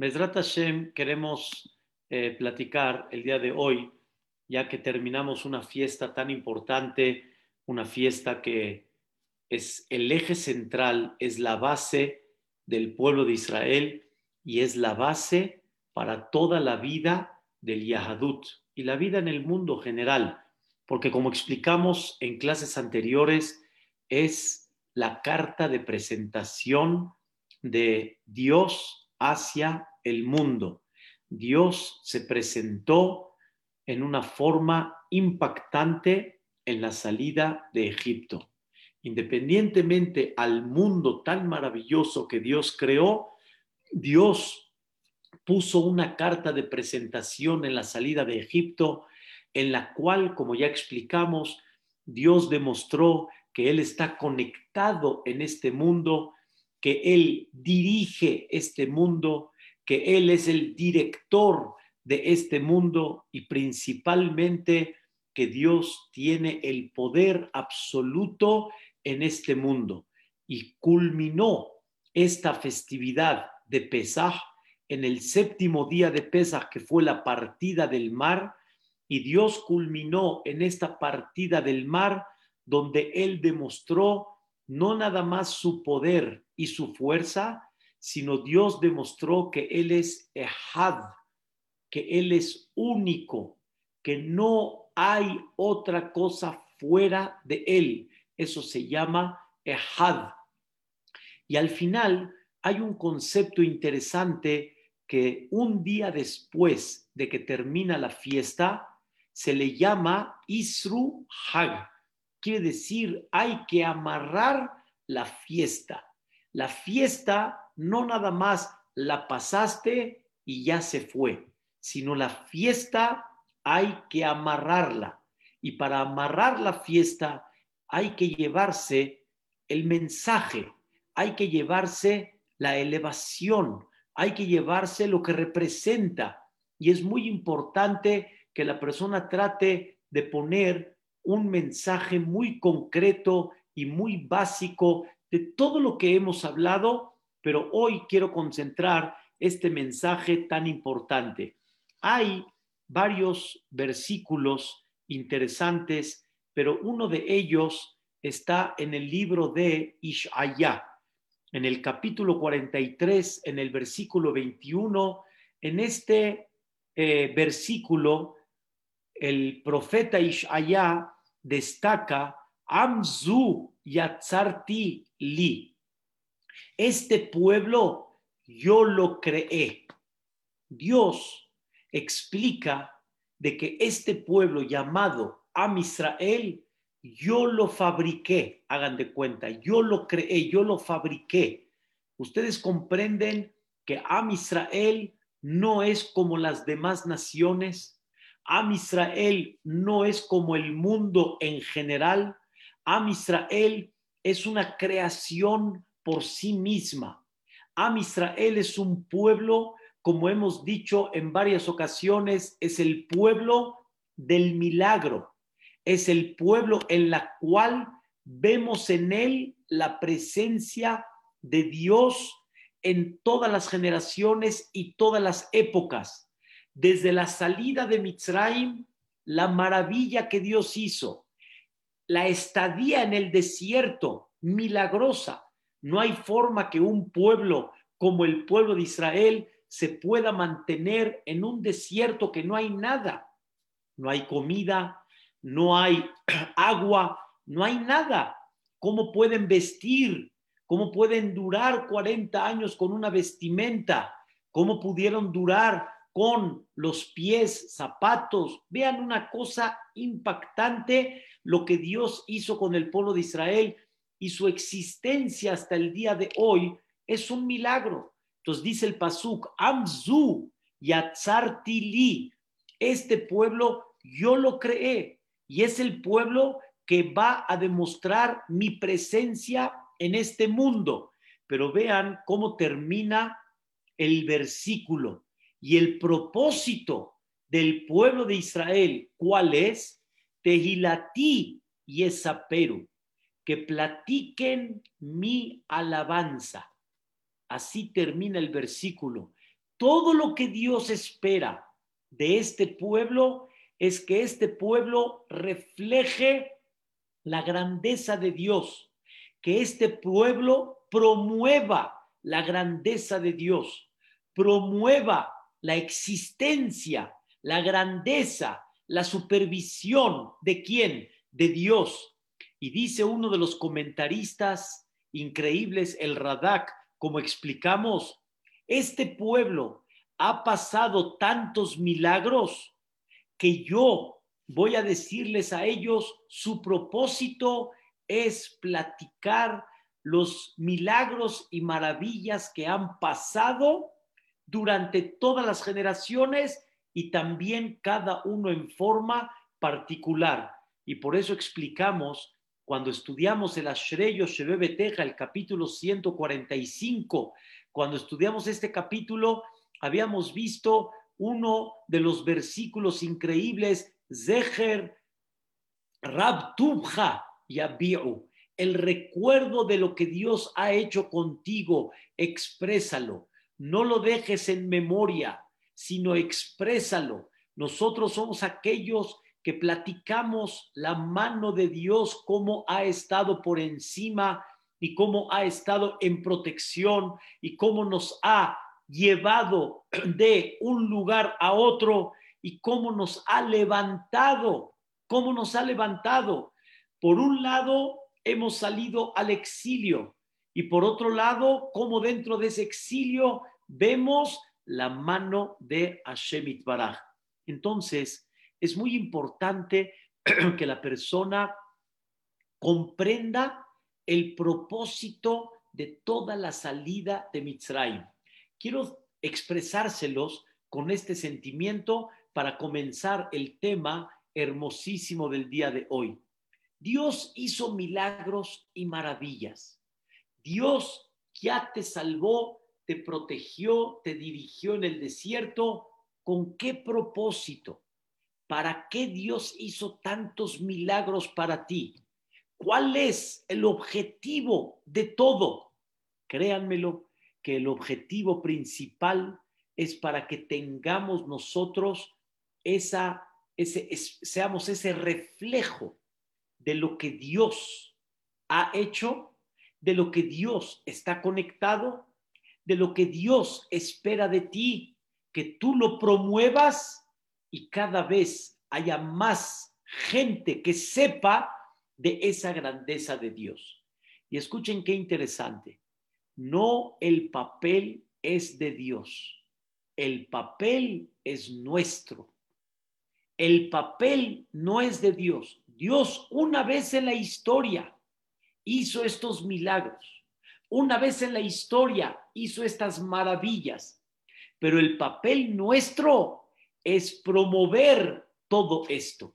Mesrat Hashem queremos eh, platicar el día de hoy, ya que terminamos una fiesta tan importante, una fiesta que es el eje central, es la base del pueblo de Israel y es la base para toda la vida del Yahadut y la vida en el mundo general, porque como explicamos en clases anteriores, es la carta de presentación de Dios hacia el mundo. Dios se presentó en una forma impactante en la salida de Egipto. Independientemente al mundo tan maravilloso que Dios creó, Dios puso una carta de presentación en la salida de Egipto, en la cual, como ya explicamos, Dios demostró que Él está conectado en este mundo, que Él dirige este mundo, que Él es el director de este mundo y principalmente que Dios tiene el poder absoluto en este mundo. Y culminó esta festividad de Pesaj en el séptimo día de Pesaj, que fue la partida del mar, y Dios culminó en esta partida del mar donde Él demostró no nada más su poder y su fuerza, sino Dios demostró que Él es Ehad, que Él es único, que no hay otra cosa fuera de Él. Eso se llama Ehad. Y al final hay un concepto interesante que un día después de que termina la fiesta, se le llama Isru Hag. Quiere decir, hay que amarrar la fiesta. La fiesta no nada más la pasaste y ya se fue, sino la fiesta hay que amarrarla. Y para amarrar la fiesta hay que llevarse el mensaje, hay que llevarse la elevación, hay que llevarse lo que representa. Y es muy importante que la persona trate de poner un mensaje muy concreto y muy básico de todo lo que hemos hablado pero hoy quiero concentrar este mensaje tan importante. Hay varios versículos interesantes, pero uno de ellos está en el libro de Ishaya, en el capítulo 43, en el versículo 21. En este eh, versículo, el profeta Ishaya destaca Amzu Yatzarti Li este pueblo yo lo creé. Dios explica de que este pueblo llamado Am Israel, yo lo fabriqué, hagan de cuenta, yo lo creé, yo lo fabriqué. Ustedes comprenden que Am Israel no es como las demás naciones, Am Israel no es como el mundo en general, Am Israel es una creación por sí misma. Am Israel es un pueblo, como hemos dicho en varias ocasiones, es el pueblo del milagro, es el pueblo en la cual vemos en él la presencia de Dios en todas las generaciones y todas las épocas. Desde la salida de Mitzrayim, la maravilla que Dios hizo, la estadía en el desierto milagrosa, no hay forma que un pueblo como el pueblo de Israel se pueda mantener en un desierto que no hay nada. No hay comida, no hay agua, no hay nada. ¿Cómo pueden vestir? ¿Cómo pueden durar 40 años con una vestimenta? ¿Cómo pudieron durar con los pies, zapatos? Vean una cosa impactante lo que Dios hizo con el pueblo de Israel y su existencia hasta el día de hoy es un milagro. Entonces dice el Pasuk, Amzu Yatzartili, este pueblo yo lo creé y es el pueblo que va a demostrar mi presencia en este mundo. Pero vean cómo termina el versículo y el propósito del pueblo de Israel, ¿cuál es? Tehilati y Esaperu que platiquen mi alabanza. Así termina el versículo. todo lo que Dios espera de este pueblo es que este pueblo refleje la grandeza de Dios, que este pueblo promueva la grandeza de Dios, promueva la existencia, la grandeza, la supervisión de quién? De Dios. Y dice uno de los comentaristas increíbles, el Radak, como explicamos, este pueblo ha pasado tantos milagros que yo voy a decirles a ellos, su propósito es platicar los milagros y maravillas que han pasado durante todas las generaciones y también cada uno en forma particular. Y por eso explicamos, cuando estudiamos el Ashreyo Teja, el capítulo 145, cuando estudiamos este capítulo, habíamos visto uno de los versículos increíbles, Zeher Rab el recuerdo de lo que Dios ha hecho contigo, exprésalo, no lo dejes en memoria, sino exprésalo. Nosotros somos aquellos que platicamos la mano de Dios, cómo ha estado por encima y cómo ha estado en protección y cómo nos ha llevado de un lugar a otro y cómo nos ha levantado, cómo nos ha levantado. Por un lado, hemos salido al exilio y por otro lado, cómo dentro de ese exilio vemos la mano de Hashem Baraj. Entonces, es muy importante que la persona comprenda el propósito de toda la salida de Mitzrayim. Quiero expresárselos con este sentimiento para comenzar el tema hermosísimo del día de hoy. Dios hizo milagros y maravillas. Dios ya te salvó te protegió, te dirigió en el desierto, ¿con qué propósito? ¿Para qué Dios hizo tantos milagros para ti? ¿Cuál es el objetivo de todo? Créanmelo, que el objetivo principal es para que tengamos nosotros ese, seamos ese reflejo de lo que Dios ha hecho, de lo que Dios está conectado de lo que Dios espera de ti, que tú lo promuevas y cada vez haya más gente que sepa de esa grandeza de Dios. Y escuchen qué interesante. No el papel es de Dios, el papel es nuestro. El papel no es de Dios. Dios una vez en la historia hizo estos milagros una vez en la historia hizo estas maravillas, pero el papel nuestro es promover todo esto.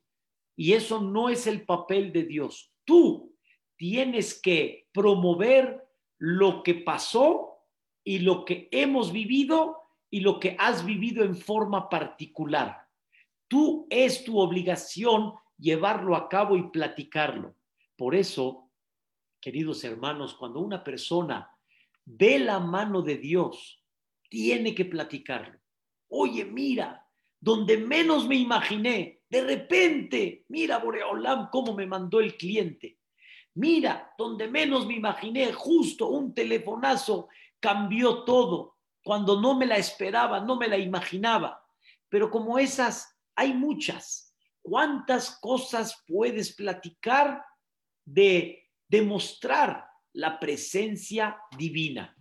Y eso no es el papel de Dios. Tú tienes que promover lo que pasó y lo que hemos vivido y lo que has vivido en forma particular. Tú es tu obligación llevarlo a cabo y platicarlo. Por eso queridos hermanos, cuando una persona ve la mano de Dios, tiene que platicarlo. Oye, mira, donde menos me imaginé, de repente, mira, Boreolam, cómo me mandó el cliente. Mira, donde menos me imaginé, justo un telefonazo cambió todo. Cuando no me la esperaba, no me la imaginaba. Pero como esas, hay muchas. ¿Cuántas cosas puedes platicar de demostrar la presencia divina.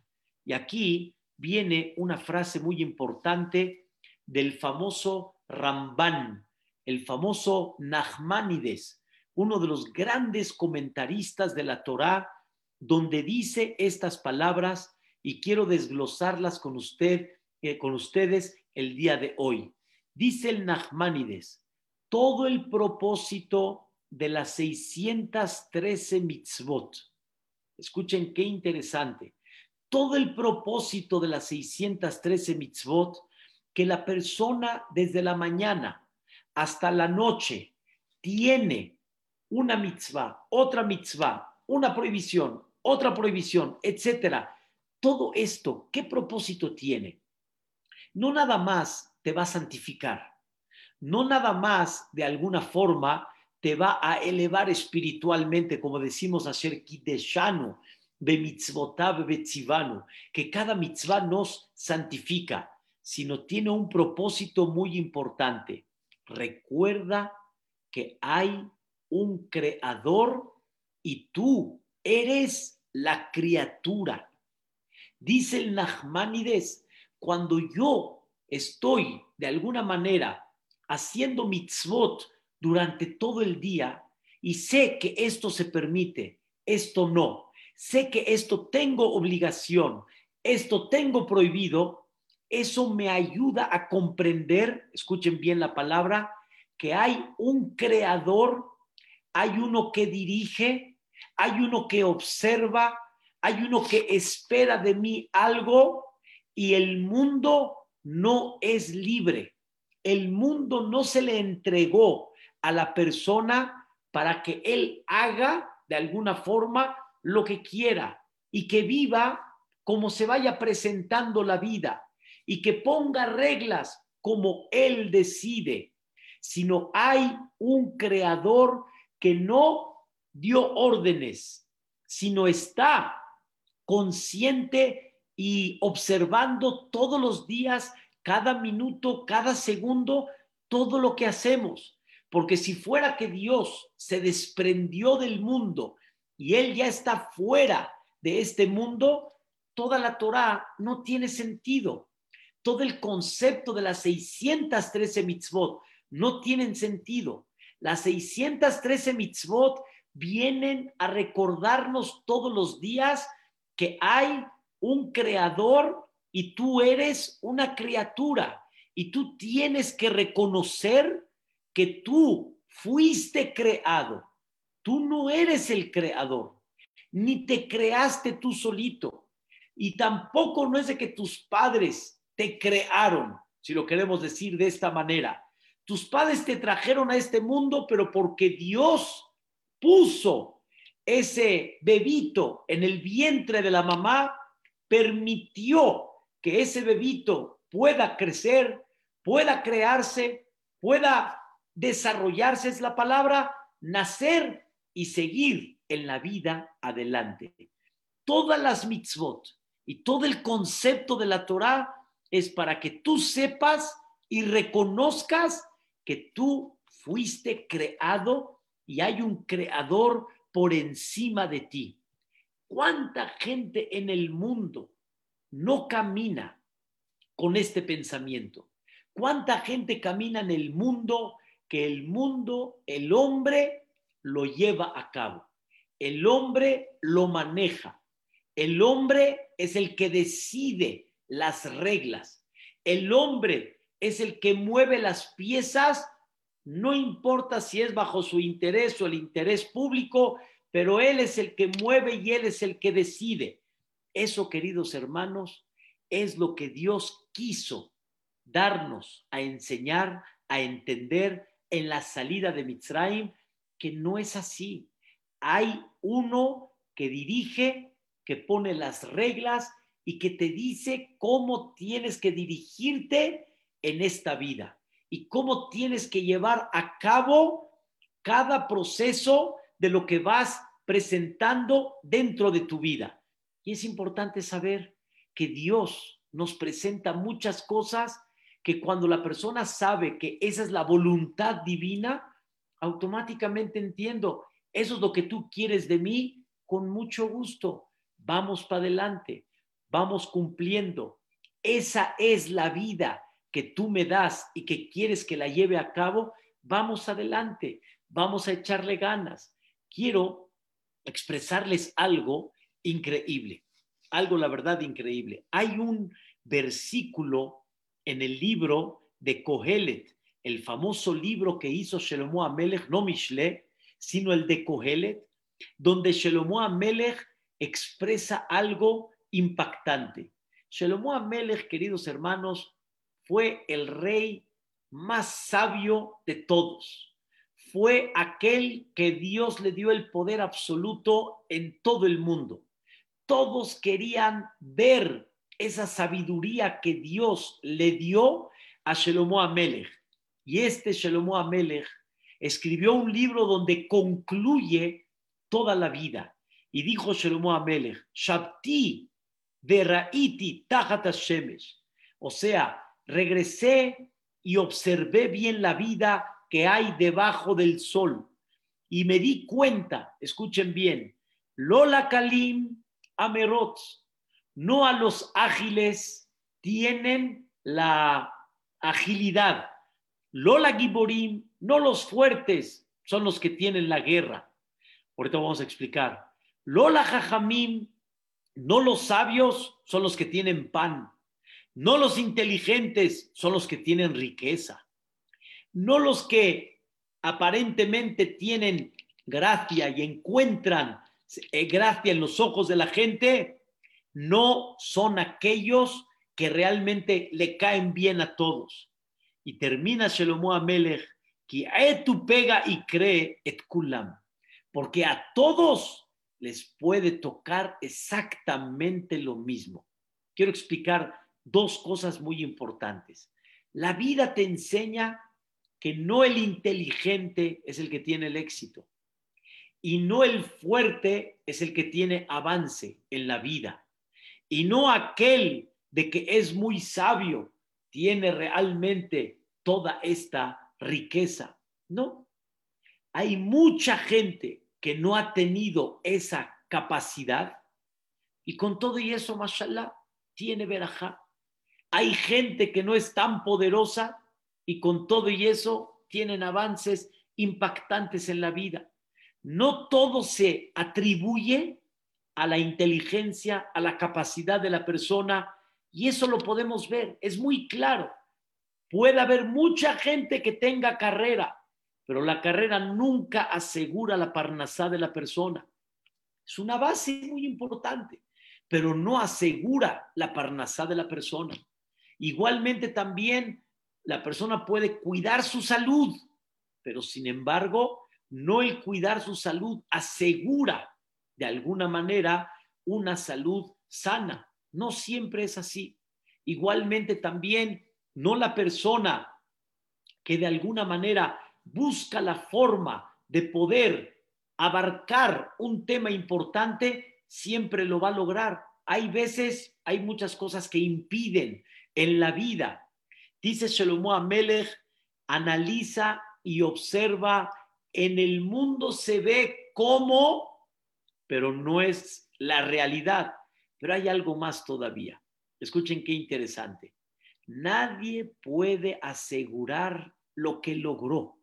Y aquí viene una frase muy importante del famoso Ramban, el famoso Nachmanides, uno de los grandes comentaristas de la Torá, donde dice estas palabras y quiero desglosarlas con usted, eh, con ustedes el día de hoy. Dice el Nachmanides, todo el propósito de las 613 mitzvot. Escuchen qué interesante. Todo el propósito de las 613 mitzvot, que la persona desde la mañana hasta la noche tiene una mitzvah, otra mitzvah, una prohibición, otra prohibición, etcétera. Todo esto, ¿qué propósito tiene? no nada más te va a santificar, no nada más de alguna forma te va a elevar espiritualmente, como decimos ayer, Kideshanu, Bemitzvotab Betzivanu, que cada mitzvah nos santifica, sino tiene un propósito muy importante. Recuerda que hay un creador y tú eres la criatura. Dice el Nachmanides, cuando yo estoy de alguna manera haciendo mitzvot durante todo el día y sé que esto se permite, esto no, sé que esto tengo obligación, esto tengo prohibido, eso me ayuda a comprender, escuchen bien la palabra, que hay un creador, hay uno que dirige, hay uno que observa, hay uno que espera de mí algo y el mundo no es libre. El mundo no se le entregó a la persona para que él haga de alguna forma lo que quiera y que viva como se vaya presentando la vida y que ponga reglas como él decide, sino hay un creador que no dio órdenes, sino está consciente y observando todos los días, cada minuto, cada segundo, todo lo que hacemos. Porque si fuera que Dios se desprendió del mundo y Él ya está fuera de este mundo, toda la Torah no tiene sentido. Todo el concepto de las 613 mitzvot no tienen sentido. Las 613 mitzvot vienen a recordarnos todos los días que hay un creador y tú eres una criatura y tú tienes que reconocer que tú fuiste creado. Tú no eres el creador, ni te creaste tú solito. Y tampoco no es de que tus padres te crearon, si lo queremos decir de esta manera. Tus padres te trajeron a este mundo, pero porque Dios puso ese bebito en el vientre de la mamá, permitió que ese bebito pueda crecer, pueda crearse, pueda Desarrollarse es la palabra nacer y seguir en la vida adelante. Todas las mitzvot y todo el concepto de la Torah es para que tú sepas y reconozcas que tú fuiste creado y hay un creador por encima de ti. ¿Cuánta gente en el mundo no camina con este pensamiento? ¿Cuánta gente camina en el mundo que el mundo, el hombre lo lleva a cabo. El hombre lo maneja. El hombre es el que decide las reglas. El hombre es el que mueve las piezas, no importa si es bajo su interés o el interés público, pero él es el que mueve y él es el que decide. Eso, queridos hermanos, es lo que Dios quiso darnos a enseñar, a entender en la salida de Mitzrayim que no es así. Hay uno que dirige, que pone las reglas y que te dice cómo tienes que dirigirte en esta vida y cómo tienes que llevar a cabo cada proceso de lo que vas presentando dentro de tu vida. Y es importante saber que Dios nos presenta muchas cosas que cuando la persona sabe que esa es la voluntad divina, automáticamente entiendo, eso es lo que tú quieres de mí, con mucho gusto, vamos para adelante, vamos cumpliendo. Esa es la vida que tú me das y que quieres que la lleve a cabo, vamos adelante, vamos a echarle ganas. Quiero expresarles algo increíble, algo la verdad increíble. Hay un versículo en el libro de Kohelet, el famoso libro que hizo Shelomo Amelech, no Mishle, sino el de Kohelet, donde Shelomo Amelech expresa algo impactante. Shelomo Amelech, queridos hermanos, fue el rey más sabio de todos. Fue aquel que Dios le dio el poder absoluto en todo el mundo. Todos querían ver esa sabiduría que Dios le dio a Shelomo Amelech. Y este Shelomo Amelech escribió un libro donde concluye toda la vida. Y dijo Shelomo Amelech, Shabti de Raiti Tajat Shemesh. O sea, regresé y observé bien la vida que hay debajo del sol. Y me di cuenta, escuchen bien, Lola Kalim Amerot, no a los ágiles tienen la agilidad. Lola Giborim, no los fuertes son los que tienen la guerra. Ahorita vamos a explicar. Lola Jajamim, no los sabios son los que tienen pan. No los inteligentes son los que tienen riqueza. No los que aparentemente tienen gracia y encuentran eh, gracia en los ojos de la gente, no son aquellos que realmente le caen bien a todos. Y termina Shelomo Amelech, que tu pega y cree et kulam, porque a todos les puede tocar exactamente lo mismo. Quiero explicar dos cosas muy importantes. La vida te enseña que no el inteligente es el que tiene el éxito y no el fuerte es el que tiene avance en la vida y no aquel de que es muy sabio tiene realmente toda esta riqueza. No, hay mucha gente que no ha tenido esa capacidad y con todo y eso, mashallah, tiene verajá. Hay gente que no es tan poderosa y con todo y eso tienen avances impactantes en la vida. No todo se atribuye a la inteligencia, a la capacidad de la persona, y eso lo podemos ver, es muy claro. Puede haber mucha gente que tenga carrera, pero la carrera nunca asegura la parnasá de la persona. Es una base muy importante, pero no asegura la parnasá de la persona. Igualmente también la persona puede cuidar su salud, pero sin embargo, no el cuidar su salud asegura de alguna manera una salud sana. No siempre es así. Igualmente también no la persona que de alguna manera busca la forma de poder abarcar un tema importante, siempre lo va a lograr. Hay veces, hay muchas cosas que impiden en la vida. Dice Shlomo Amelech, analiza y observa, en el mundo se ve cómo pero no es la realidad. Pero hay algo más todavía. Escuchen qué interesante. Nadie puede asegurar lo que logró.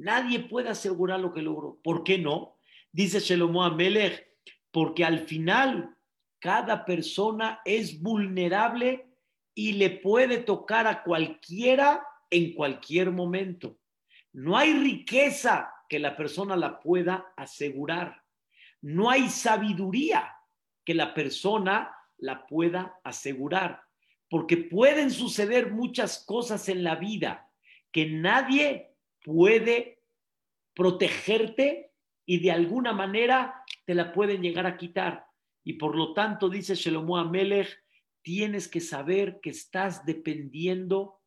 Nadie puede asegurar lo que logró. ¿Por qué no? Dice Shelomo Amelech, porque al final cada persona es vulnerable y le puede tocar a cualquiera en cualquier momento. No hay riqueza que la persona la pueda asegurar no hay sabiduría que la persona la pueda asegurar, porque pueden suceder muchas cosas en la vida que nadie puede protegerte y de alguna manera te la pueden llegar a quitar. Y por lo tanto, dice Shelomo Amelech, tienes que saber que estás dependiendo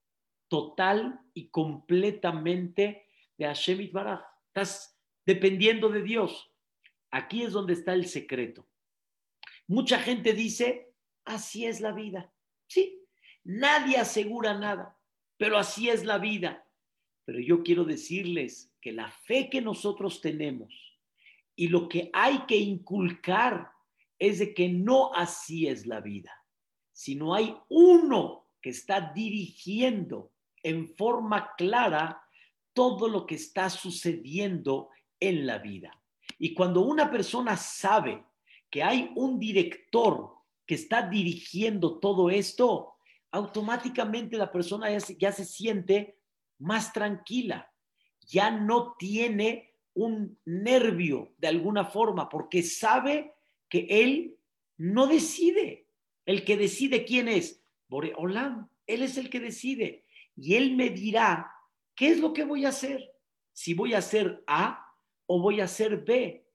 total y completamente de Hashem Baraj. Estás dependiendo de Dios. Aquí es donde está el secreto. Mucha gente dice, así es la vida. Sí, nadie asegura nada, pero así es la vida. Pero yo quiero decirles que la fe que nosotros tenemos y lo que hay que inculcar es de que no así es la vida, sino hay uno que está dirigiendo en forma clara todo lo que está sucediendo en la vida. Y cuando una persona sabe que hay un director que está dirigiendo todo esto, automáticamente la persona ya se, siente más tranquila, ya no tiene un nervio de alguna forma, porque sabe que él no decide. El que decide quién es, Boreolam, él es el que decide. Y él me dirá, ¿qué es lo que voy a hacer? Si voy a hacer A o voy a hacer B.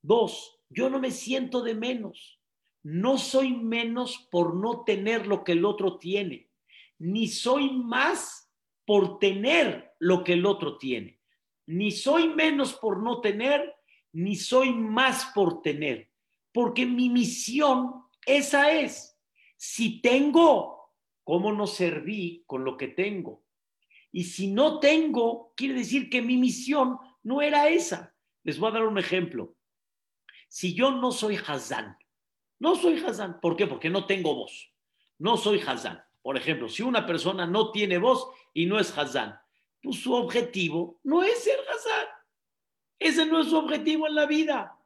Dos, yo no me siento de menos. no soy menos por no tener lo que el otro tiene, ni soy más por tener lo que el otro tiene. Ni soy menos por no tener, ni soy más por tener. Porque mi misión, esa es. Si tengo, ¿cómo no serví con lo que tengo? Y si no tengo, quiere decir que mi misión no era esa. Les voy a dar un ejemplo. Si yo no soy Hazán, no soy Hazán, ¿por qué? Porque no tengo voz. No soy Hazán. Por ejemplo, si una persona no tiene voz y no es Hazán, pues su objetivo no es ser Hazán. Ese no es su objetivo en la vida.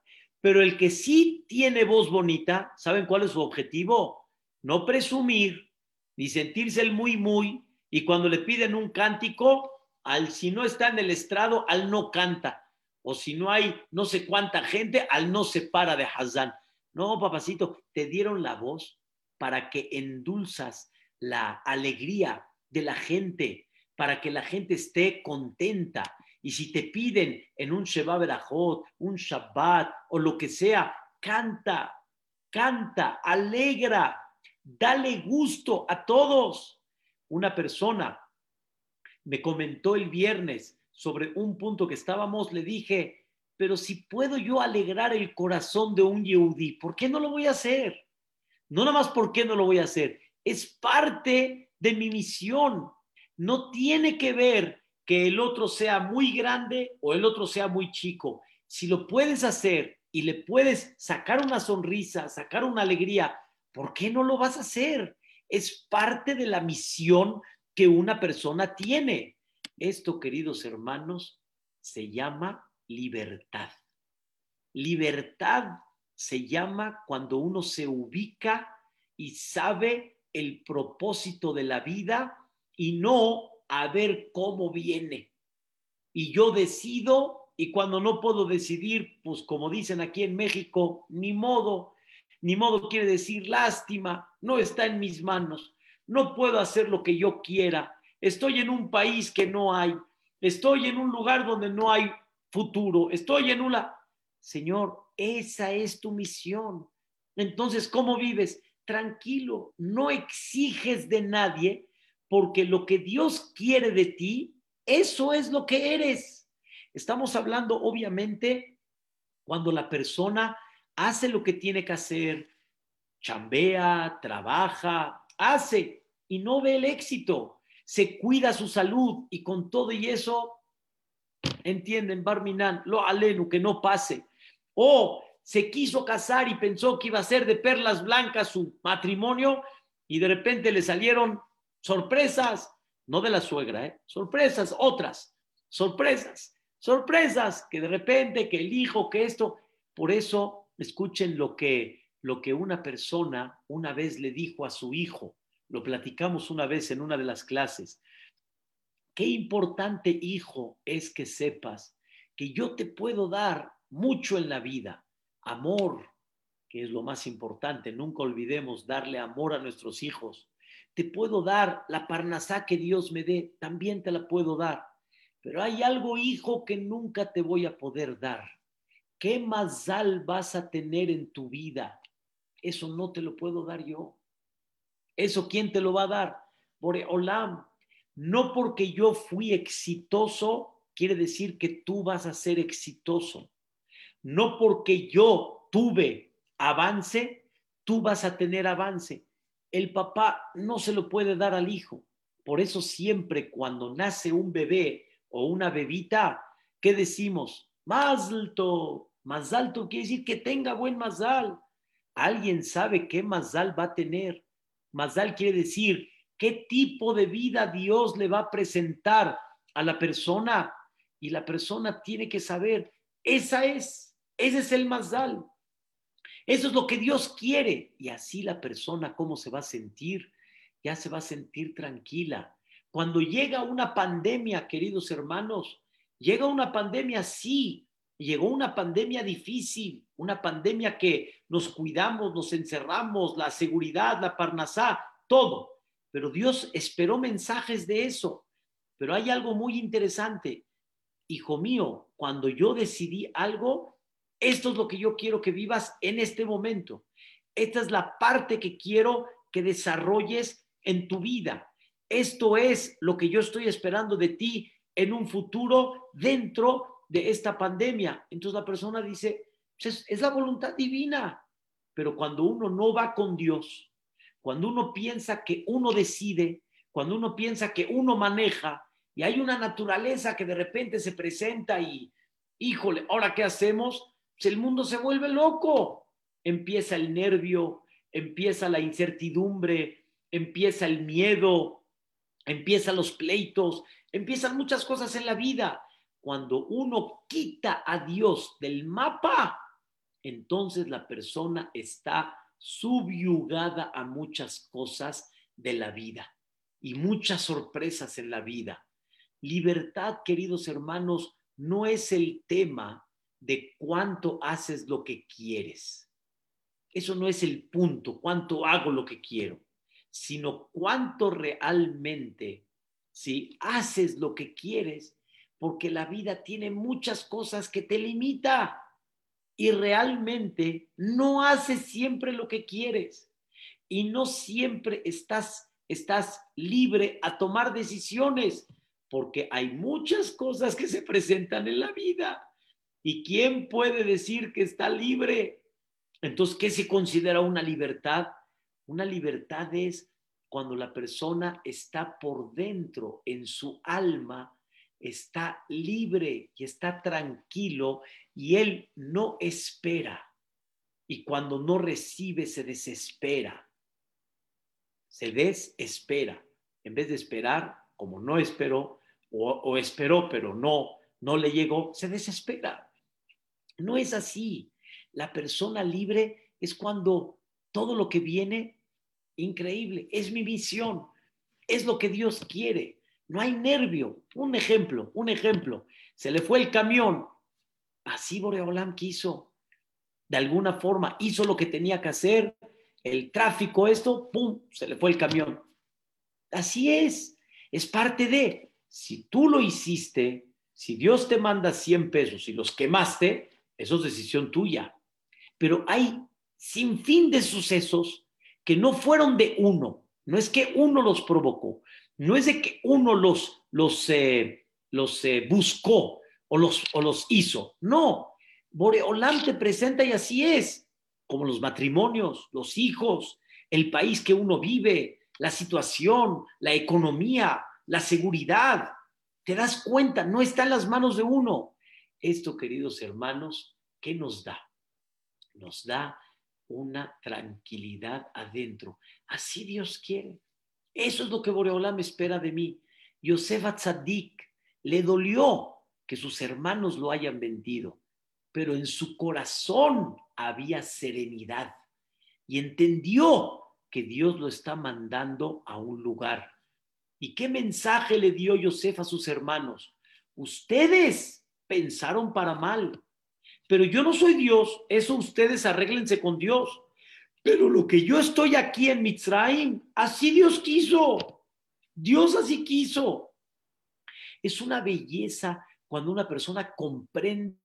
Pero el que sí tiene voz bonita, ¿saben cuál es su objetivo? No presumir, ni sentirse el muy, muy, y cuando le piden un cántico, al si no está en el estrado, al no canta. O si no hay no sé cuánta gente, al no se para de Hazán. No, papacito, te dieron la voz para que endulzas la alegría de la gente, para que la gente esté contenta. Y si te piden en un Sheba un Shabbat o lo que sea, canta, canta, alegra, dale gusto a todos. Una persona me comentó el viernes sobre un punto que estábamos, le dije, pero si puedo yo alegrar el corazón de un Yehudi, ¿por qué no lo voy a hacer? No nada más por qué no lo voy a hacer, es parte de mi misión. No tiene que ver que el otro sea muy grande o el otro sea muy chico. Si lo puedes hacer y le puedes sacar una sonrisa, sacar una alegría, ¿por qué no lo vas a hacer? Es parte de la misión que una persona tiene. Esto, queridos hermanos, se llama libertad. Libertad se llama cuando uno se ubica y sabe el propósito de la vida y no a ver cómo viene. Y yo decido y cuando no puedo decidir, pues como dicen aquí en México, ni modo, ni modo quiere decir lástima, no está en mis manos, no puedo hacer lo que yo quiera, estoy en un país que no hay, estoy en un lugar donde no hay futuro, estoy en una... Señor, esa es tu misión. Entonces, ¿cómo vives? Tranquilo, no exiges de nadie, porque lo que Dios quiere de ti, eso es lo que eres. Estamos hablando, obviamente, cuando la persona hace lo que tiene que hacer, chambea, trabaja, hace y no ve el éxito, se cuida su salud y con todo y eso, entienden, Barminan, lo alenu, que no pase. O se quiso casar y pensó que iba a ser de perlas blancas su matrimonio y de repente le salieron sorpresas, no de la suegra, ¿eh? sorpresas, otras, sorpresas, sorpresas, que de repente, que el hijo, que esto, por eso escuchen lo que, lo que una persona una vez le dijo a su hijo, lo platicamos una vez en una de las clases, qué importante hijo es que sepas que yo te puedo dar mucho en la vida, amor, que es lo más importante. Nunca olvidemos darle amor a nuestros hijos. Te puedo dar la parnasá que Dios me dé, también te la puedo dar. Pero hay algo, hijo, que nunca te voy a poder dar. ¿Qué mazal vas a tener en tu vida? Eso no te lo puedo dar yo. ¿Eso quién te lo va a dar? Por Olam. No porque yo fui exitoso, quiere decir que tú vas a ser exitoso. No porque yo tuve avance, tú vas a tener avance. El papá no se lo puede dar al hijo. Por eso siempre cuando nace un bebé o una bebita, ¿qué decimos? Más alto, más alto quiere decir que tenga buen mazal. ¿Alguien sabe qué mazal va a tener? Mazal quiere decir qué tipo de vida Dios le va a presentar a la persona y la persona tiene que saber, esa es ese es el mazal. Eso es lo que Dios quiere. Y así la persona, ¿cómo se va a sentir? Ya se va a sentir tranquila. Cuando llega una pandemia, queridos hermanos, llega una pandemia, sí, llegó una pandemia difícil, una pandemia que nos cuidamos, nos encerramos, la seguridad, la parnasá, todo. Pero Dios esperó mensajes de eso. Pero hay algo muy interesante. Hijo mío, cuando yo decidí algo, esto es lo que yo quiero que vivas en este momento. Esta es la parte que quiero que desarrolles en tu vida. Esto es lo que yo estoy esperando de ti en un futuro dentro de esta pandemia. Entonces la persona dice, pues es, la voluntad divina. Pero cuando uno no va con Dios, cuando uno piensa que uno decide, cuando uno piensa que uno maneja y hay una naturaleza que de repente se presenta y, híjole, ahora qué hacemos, el mundo se vuelve loco. Empieza el nervio, empieza la incertidumbre, empieza el miedo, empiezan los pleitos, empiezan muchas cosas en la vida. Cuando uno quita a Dios del mapa, entonces la persona está subyugada a muchas cosas de la vida y muchas sorpresas en la vida. Libertad, queridos hermanos, no es el tema de cuánto haces lo que quieres. Eso no es el punto, cuánto hago lo que quiero, sino cuánto realmente, si haces lo que quieres, porque la vida tiene muchas cosas que te limita y realmente no haces siempre lo que quieres y no siempre estás, estás libre a tomar decisiones porque hay muchas cosas que se presentan en la vida. ¿Y quién puede decir que está libre? Entonces, ¿qué se considera una libertad? Una libertad es cuando la persona está por dentro, en su alma, está libre y está tranquilo y él no espera. Y cuando no recibe, se desespera. Se desespera. En vez de esperar, como no esperó, o, esperó, pero no, no le llegó, se desespera. No es así. La persona libre es cuando todo lo que viene, increíble, es mi visión, es lo que Dios quiere no hay nervio. Un ejemplo, un ejemplo. Se le fue el camión. Así Boreolam quiso. De alguna forma hizo lo que tenía que hacer. El tráfico, esto, ¡pum! Se le fue el camión. Así es. Es parte de. Si tú lo hiciste, si Dios te manda 100 pesos y los quemaste, eso es decisión tuya. Pero hay sin fin de sucesos que no fueron de uno. No es que uno los provocó, no es de que uno los, los, eh, los eh, buscó o los, o los hizo. No, Boreolam te presenta y así es, como los matrimonios, los hijos, el país que uno vive, la situación, la economía, la seguridad. Te das cuenta, no está en las manos de uno. Esto, queridos hermanos, ¿qué nos da? Nos da una tranquilidad adentro. Así Dios quiere. Eso es lo que Boreolam espera de mí. Yosef Atzadik le dolió que sus hermanos lo hayan vendido, pero en su corazón había serenidad y entendió que Dios lo está mandando a un lugar. ¿Y qué mensaje le dio Yosef a sus hermanos? Ustedes pensaron para mal, pero yo no soy Dios, eso ustedes arréglense con Dios. Pero lo que yo estoy aquí en Mitzrayim, así Dios quiso. Dios así quiso. Es una belleza cuando una persona comprende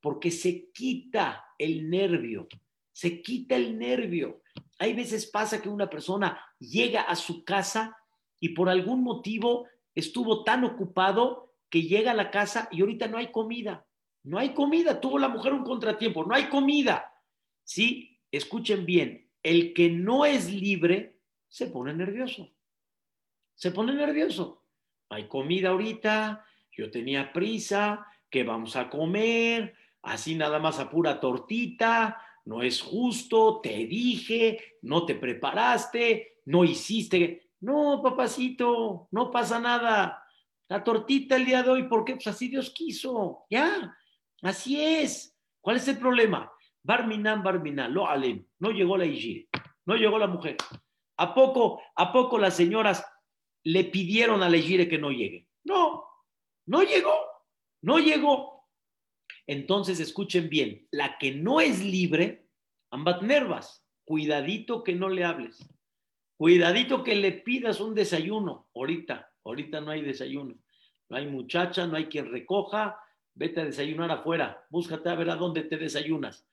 porque se quita el nervio, se quita el nervio. Hay veces pasa que una persona llega a su casa y por algún motivo estuvo tan ocupado que llega a la casa y ahorita no hay comida. No hay comida, tuvo la mujer un contratiempo, no hay comida. Sí, escuchen bien, el que no es libre se pone nervioso. Se pone nervioso. Hay comida ahorita, yo tenía prisa, ¿qué vamos a comer? Así nada más a pura tortita, no es justo, te dije, no te preparaste, no hiciste. No, papacito, no pasa nada. La tortita el día de hoy, ¿por qué? Pues así Dios quiso, ya. Así es. ¿Cuál es el problema? Barminan, Barminan, lo alem. No llegó la Ijire, no llegó la mujer. ¿A poco, a poco las señoras le pidieron a la Ijire que no llegue? No, no llegó, no llegó. Entonces escuchen bien, la que no es libre, ambat nervas, cuidadito que no le hables. Cuidadito que le pidas un desayuno. Ahorita, ahorita no hay desayuno. No hay muchacha, no hay quien recoja, vete a desayunar afuera, búscate a ver a dónde te desayunas.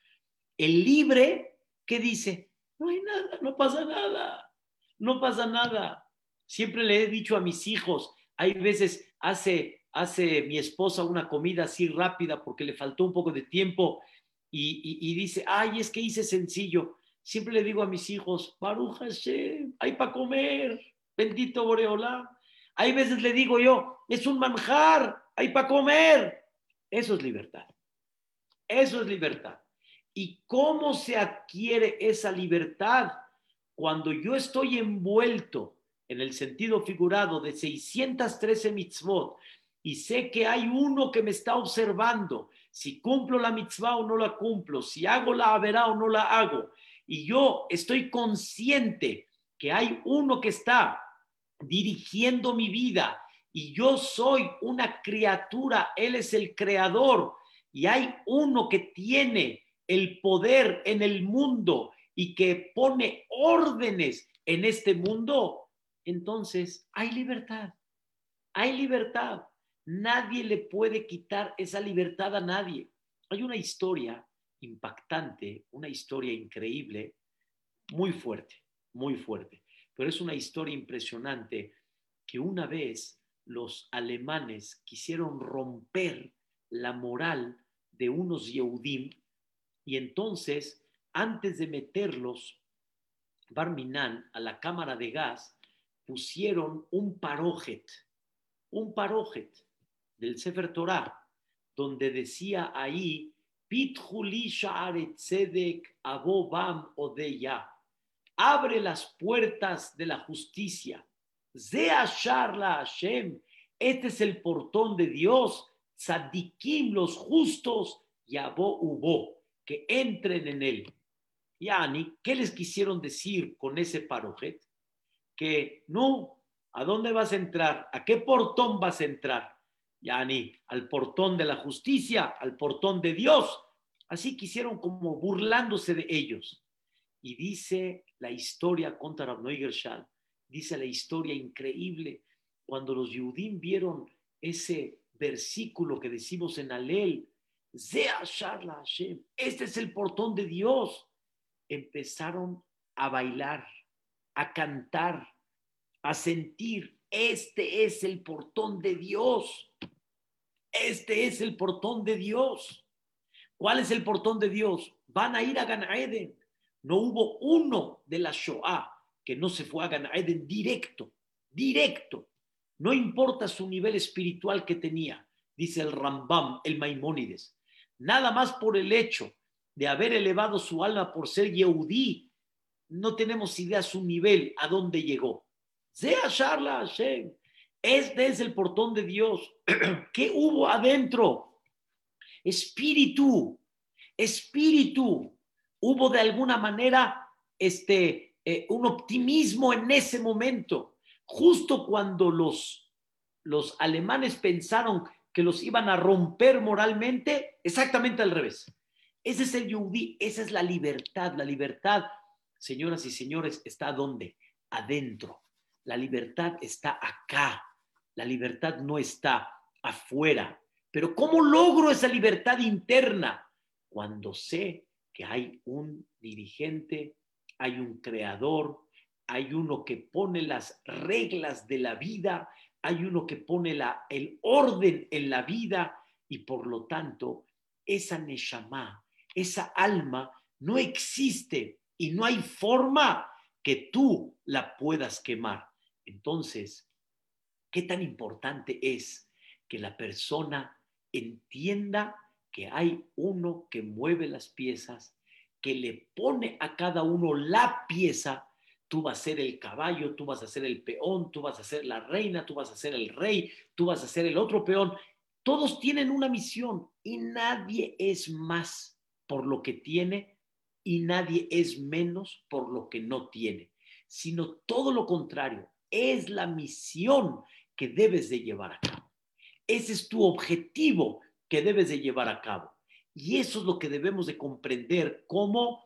El libre, ¿qué dice? No hay nada, no pasa nada, no pasa nada. Siempre le he dicho a mis hijos, hay veces hace, hace mi esposa una comida así rápida porque le faltó un poco de tiempo y, dice, ay, es que hice sencillo. Siempre le digo a mis hijos, Baruch Hashem, hay para comer, bendito Boreolá. Hay veces le digo yo, es un manjar, hay para comer. Eso es libertad. Eso es libertad. ¿Y cómo se adquiere esa libertad? Cuando yo estoy envuelto en el sentido figurado de 613 mitzvot y sé que hay uno que me está observando, si cumplo la mitzvah o no la cumplo, si hago la averá o no la hago, y yo estoy consciente que hay uno que está dirigiendo mi vida y yo soy una criatura, Él es el creador y hay uno que tiene el poder en el mundo y que pone órdenes en este mundo, entonces hay libertad, hay libertad. Nadie le puede quitar esa libertad a nadie. Hay una historia impactante, una historia increíble, muy fuerte, muy fuerte, pero es una historia impresionante que una vez los alemanes quisieron romper la moral de unos Yehudim y entonces, antes de meterlos, Barminan, a la cámara de gas, pusieron un parojet, un parojet del Sefer Torah, donde decía ahí, abre las puertas de la justicia, Zeasharla Hashem, este es el portón de Dios, Tzadikim, los justos, Yabo Ubo, que entren en él. Yani, ¿qué les quisieron decir con ese parojet? Que no, ¿a dónde vas a entrar? ¿A qué portón vas a entrar? Yani, al portón de la justicia, al portón de Dios. Así quisieron como burlándose de ellos. Y dice la historia contra Rabnoy dice la historia increíble, cuando los Yudim vieron ese versículo que decimos en Alel, este es el portón de Dios. Empezaron a bailar, a cantar, a sentir, este es el portón de Dios. Este es el portón de Dios. ¿Cuál es el portón de Dios? Van a ir a Gan Eden. No hubo uno de la Shoah que no se fue a Gan Eden directo, directo. No importa su nivel espiritual que tenía, dice el Rambam, el Maimónides nada más por el hecho de haber elevado su alma por ser Yehudí, no tenemos idea su nivel, a dónde llegó. Sea Sharla Hashem. Este es el portón de Dios. ¿Qué hubo adentro? Espíritu, espíritu. Hubo de alguna manera este, eh, un optimismo en ese momento. Justo cuando los, los alemanes pensaron que los iban a romper moralmente, exactamente al revés. Ese es el yudí, esa es la libertad. La libertad, señoras y señores, está donde? Adentro. La libertad está acá. La libertad no está afuera. Pero ¿cómo logro esa libertad interna? Cuando sé que hay un dirigente, hay un creador, hay uno que pone las reglas de la vida, hay uno que pone la, el orden en la vida y por lo tanto esa neshama, esa alma no existe y no hay forma que tú la puedas quemar. Entonces, ¿qué tan importante es que la persona entienda que hay uno que mueve las piezas, que le pone a cada uno la pieza tú vas a ser el caballo, tú vas a ser el peón, tú vas a ser la reina, tú vas a ser el rey, tú vas a ser el otro peón. Todos tienen una misión y nadie es más por lo que tiene y nadie es menos por lo que no tiene, sino todo lo contrario, es la misión que debes de llevar a cabo. Ese es tu objetivo que debes de llevar a cabo. Y eso es lo que debemos de comprender como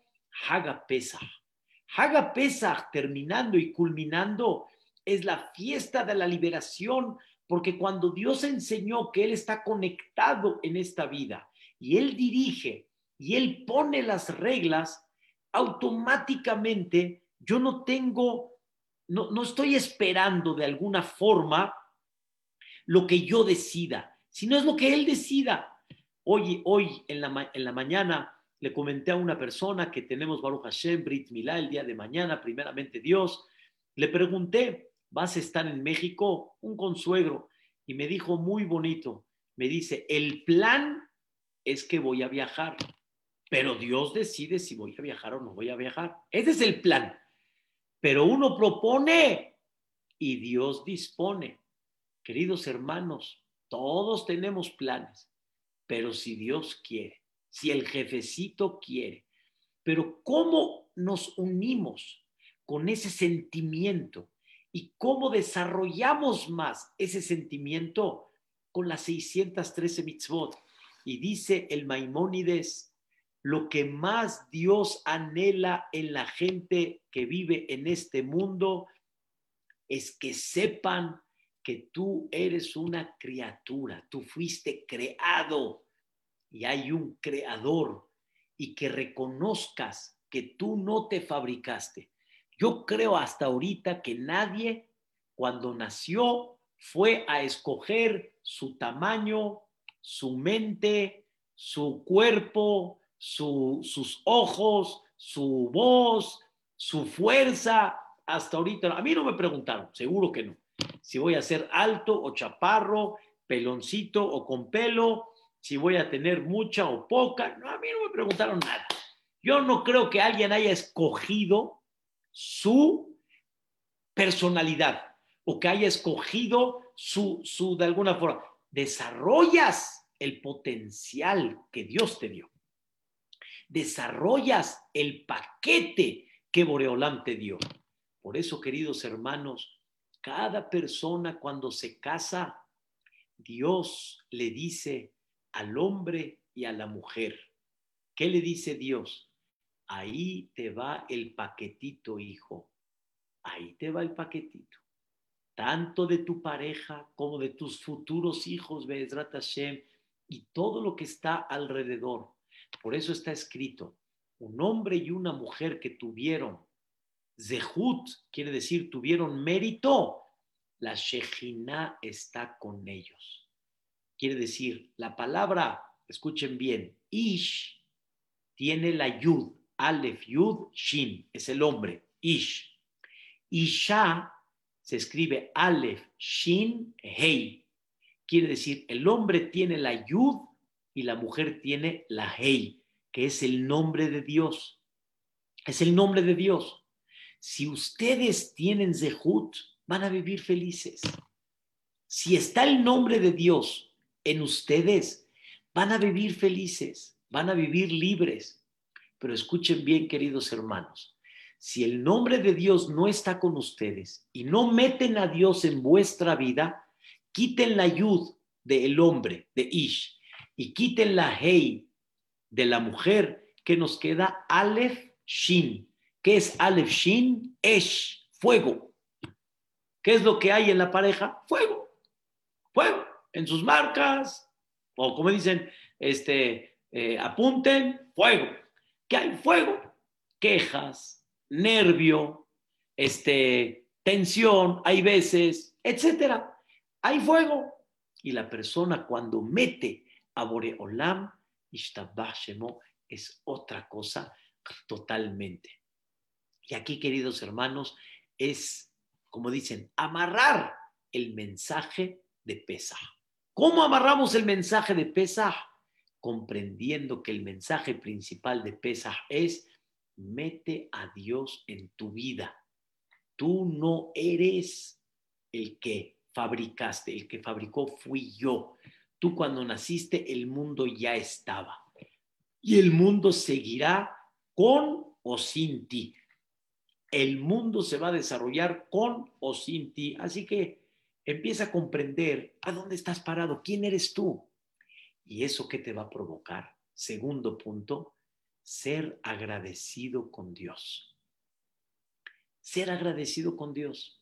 Haga Pesach Haga Pesach terminando y culminando es la fiesta de la liberación Porque cuando Dios enseñó que Él está conectado en esta vida y Él dirige y Él pone las reglas, automáticamente yo no tengo, no, no estoy esperando de alguna forma lo que yo decida, sino es lo que Él decida. Hoy, hoy en, la, en la mañana le comenté a una persona que tenemos Baruch Hashem, Brit Milá, el día de mañana, primeramente Dios. Le pregunté, ¿vas a estar en México? Un consuegro. Y me dijo muy bonito, me dice, el plan es que voy a viajar, pero Dios decide si voy a viajar o no voy a viajar. Ese es el plan. Pero uno propone y Dios dispone. Queridos hermanos, todos tenemos planes, pero si Dios quiere, si el jefecito quiere, pero ¿cómo nos unimos con ese sentimiento y cómo desarrollamos más ese sentimiento con las 613 mitzvot? Y dice el Maimónides, lo que más Dios anhela en la gente que vive en este mundo es que sepan que tú eres una criatura, tú fuiste creado y hay un creador y que reconozcas que tú no te fabricaste. Yo creo hasta ahorita que nadie cuando nació fue a escoger su tamaño, su mente, su cuerpo, sus ojos, su voz, su fuerza. Hasta ahorita, a mí no me preguntaron, seguro que no si voy a ser alto o chaparro, peloncito o con pelo, si voy a tener mucha o poca. No, a mí no me preguntaron nada. Yo no creo que alguien haya escogido su personalidad o que haya escogido su, su, de alguna forma. Desarrollas el potencial que Dios te dio. Desarrollas el paquete que Boreolán te dio. Por eso, queridos hermanos, cada persona cuando se casa, Dios le dice al hombre y a la mujer. ¿Qué le dice Dios? Ahí te va el paquetito, hijo. Ahí te va el paquetito. Tanto de tu pareja como de tus futuros hijos, Bezrat Hashem, y todo lo que está alrededor. Por eso está escrito, un hombre y una mujer que tuvieron Zehut quiere decir tuvieron mérito. La Shejina está con ellos. Quiere decir, la palabra, escuchen bien, Ish tiene la Yud, Aleph, Yud, Shin, es el hombre, Ish. Isha se escribe Aleph, Shin, Hei. Quiere decir, el hombre tiene la Yud y la mujer tiene la Hei, que es el nombre de Dios. Es el nombre de Dios. Si ustedes tienen Zehut, van a vivir felices. Si está el nombre de Dios en ustedes, van a vivir felices, van a vivir libres. Pero escuchen bien, queridos hermanos, si el nombre de Dios no está con ustedes y no meten a Dios en vuestra vida, quiten la yud del hombre, de Ish, y quiten la Hei de la mujer, que nos queda Aleph Shin. ¿Qué es Aleph Shin? Esh, fuego. ¿Qué es lo que hay en la pareja? Fuego. Fuego. En sus marcas, o como dicen, este, eh, apunten, fuego. ¿Qué hay? Fuego. Quejas, nervio, este, tensión, hay veces, etcétera. Hay fuego. Y la persona cuando mete a Boreolam, Ishtabashemo, es otra cosa totalmente. Y aquí, queridos hermanos, es, como dicen, amarrar el mensaje de Pesaj. ¿Cómo amarramos el mensaje de Pesaj? Comprendiendo que el mensaje principal de Pesaj es mete a Dios en tu vida. Tú no eres el que fabricaste, el que fabricó fui yo. Tú cuando naciste el mundo ya estaba y el mundo seguirá con o sin ti el mundo se va a desarrollar con o sin ti. Así que empieza a comprender a dónde estás parado, quién eres tú. ¿Y eso qué te va a provocar? Segundo punto, ser agradecido con Dios. Ser agradecido con Dios.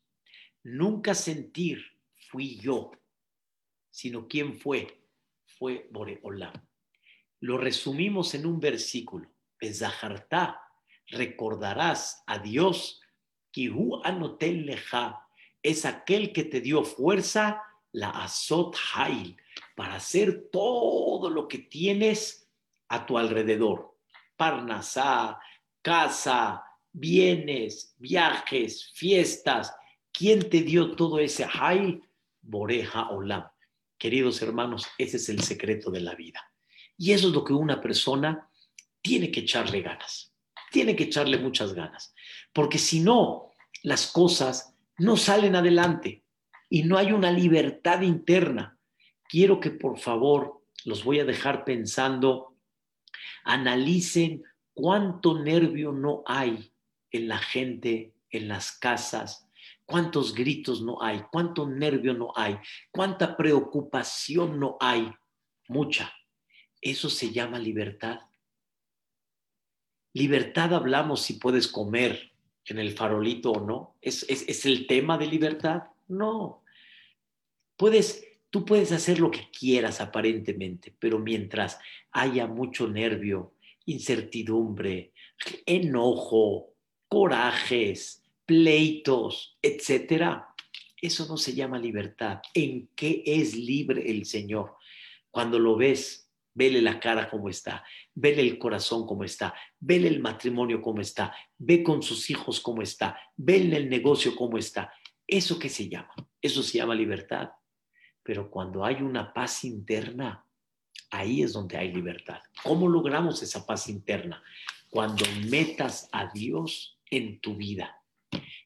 Nunca sentir, fui yo, sino quién fue. Fue Boreolam. Lo resumimos en un versículo. Bezahartá, recordarás a Dios, Kihu anotel leja, es aquel que te dio fuerza, la azot hail, para hacer todo lo que tienes a tu alrededor. Parnasá, casa, bienes, viajes, fiestas. ¿Quién te dio todo ese hail? Boreja Olam. Queridos hermanos, ese es el secreto de la vida. Y eso es lo que una persona tiene que echarle ganas. Tiene que echarle muchas ganas. Porque si no, las cosas no salen adelante y no hay una libertad interna. Quiero que por favor los voy a dejar pensando, analicen cuánto nervio no hay en la gente, en las casas, cuántos gritos no hay, cuánto nervio no hay, cuánta preocupación no hay, mucha. Eso se llama libertad. Libertad hablamos si puedes comer en el farolito o no. ¿Es, es, el tema de libertad? No. Puedes, tú puedes hacer lo que quieras aparentemente, pero mientras haya mucho nervio, incertidumbre, enojo, corajes, pleitos, etcétera, eso no se llama libertad. ¿En qué es libre el Señor? Cuando lo ves Vele la cara como está, vele el corazón como está, vele el matrimonio como está, ve con sus hijos como está, vele el negocio como está. ¿Eso qué se llama? Eso se llama libertad. Pero cuando hay una paz interna, ahí es donde hay libertad. ¿Cómo logramos esa paz interna? Cuando metas a Dios en tu vida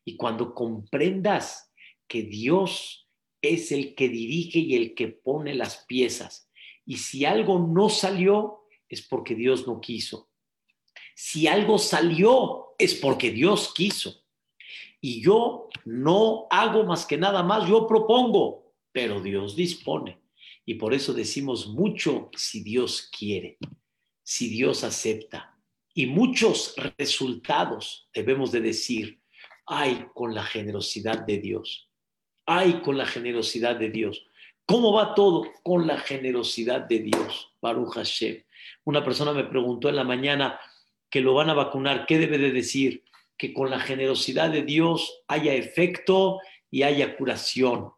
y cuando comprendas que Dios es el que dirige y el que pone las piezas y si algo no salió, es porque Dios no quiso. Si algo salió, es porque Dios quiso. Y yo no hago más que nada más, yo propongo, pero Dios dispone. Y por eso decimos mucho si Dios quiere, si Dios acepta. Y muchos resultados debemos de decir, ay, con la generosidad de Dios, ay, con la generosidad de Dios. ¿Cómo va todo? Con la generosidad de Dios. Baruch Hashem. Una persona me preguntó en la mañana que lo van a vacunar. ¿Qué debe de decir? Que con la generosidad de Dios haya efecto y haya curación.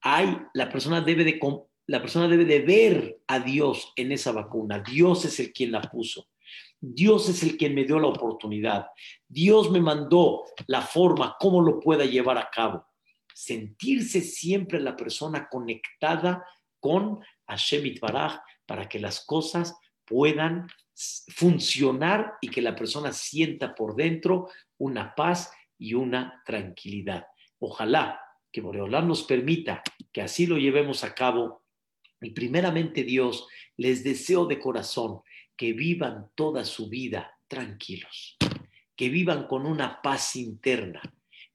Hay, la, persona debe de, la persona debe de ver a Dios en esa vacuna. Dios es el quien la puso. Dios es el quien me dio la oportunidad. Dios me mandó la forma, cómo lo pueda llevar a cabo sentirse siempre la persona conectada con Hashem Baraj para que las cosas puedan funcionar y que la persona sienta por dentro una paz y una tranquilidad. Ojalá que Boreolán nos permita que así lo llevemos a cabo. Y primeramente Dios, les deseo de corazón que vivan toda su vida tranquilos, que vivan con una paz interna,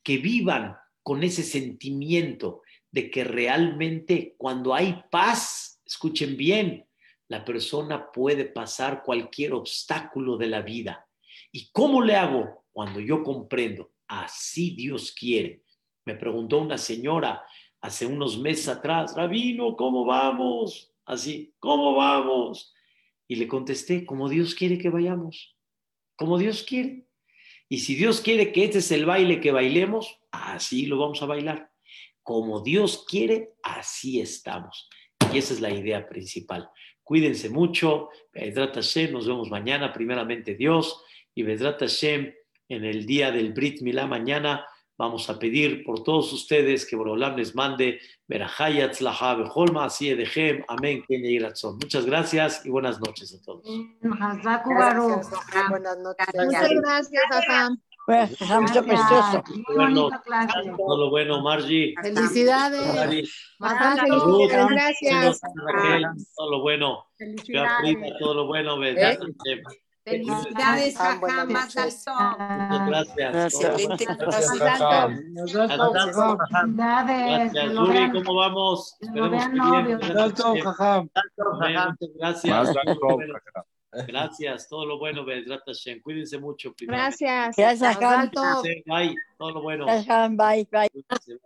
que vivan con ese sentimiento de que realmente cuando hay paz, escuchen bien, la persona puede pasar cualquier obstáculo de la vida. ¿Y cómo le hago? Cuando yo comprendo, así Dios quiere. Me preguntó una señora hace unos meses atrás, Rabino, ¿cómo vamos? Así, ¿cómo vamos? Y le contesté, como Dios quiere que vayamos, como Dios quiere. Y si Dios quiere que este es el baile que bailemos, así lo vamos a bailar. Como Dios quiere, así estamos. Y esa es la idea principal. Cuídense mucho. Vedrat Hashem, nos vemos mañana, primeramente Dios. Y Vedrat Hashem, en el día del Brit Milá mañana, vamos a pedir por todos ustedes que Borolam les mande Berahayat Holma, así Edechem, Amén, Muchas gracias y buenas noches a todos. Buenas noches. Muchas gracias, Pues, mucho precioso. Bueno, todo lo bueno, Margie. Felicidades. Gracias. Todo lo bueno. Felicidades. Todo lo bueno. Felicidades, Jajam, más alto. Muchas gracias. Felicidades. Gracias. ¿cómo vamos? Esperemos que bien. Gracias. Gracias, todo lo bueno, Bedrat Hashem. Cuídense mucho. Gracias. Gracias, Jajam. Bye, todo lo bueno. Bye, bye.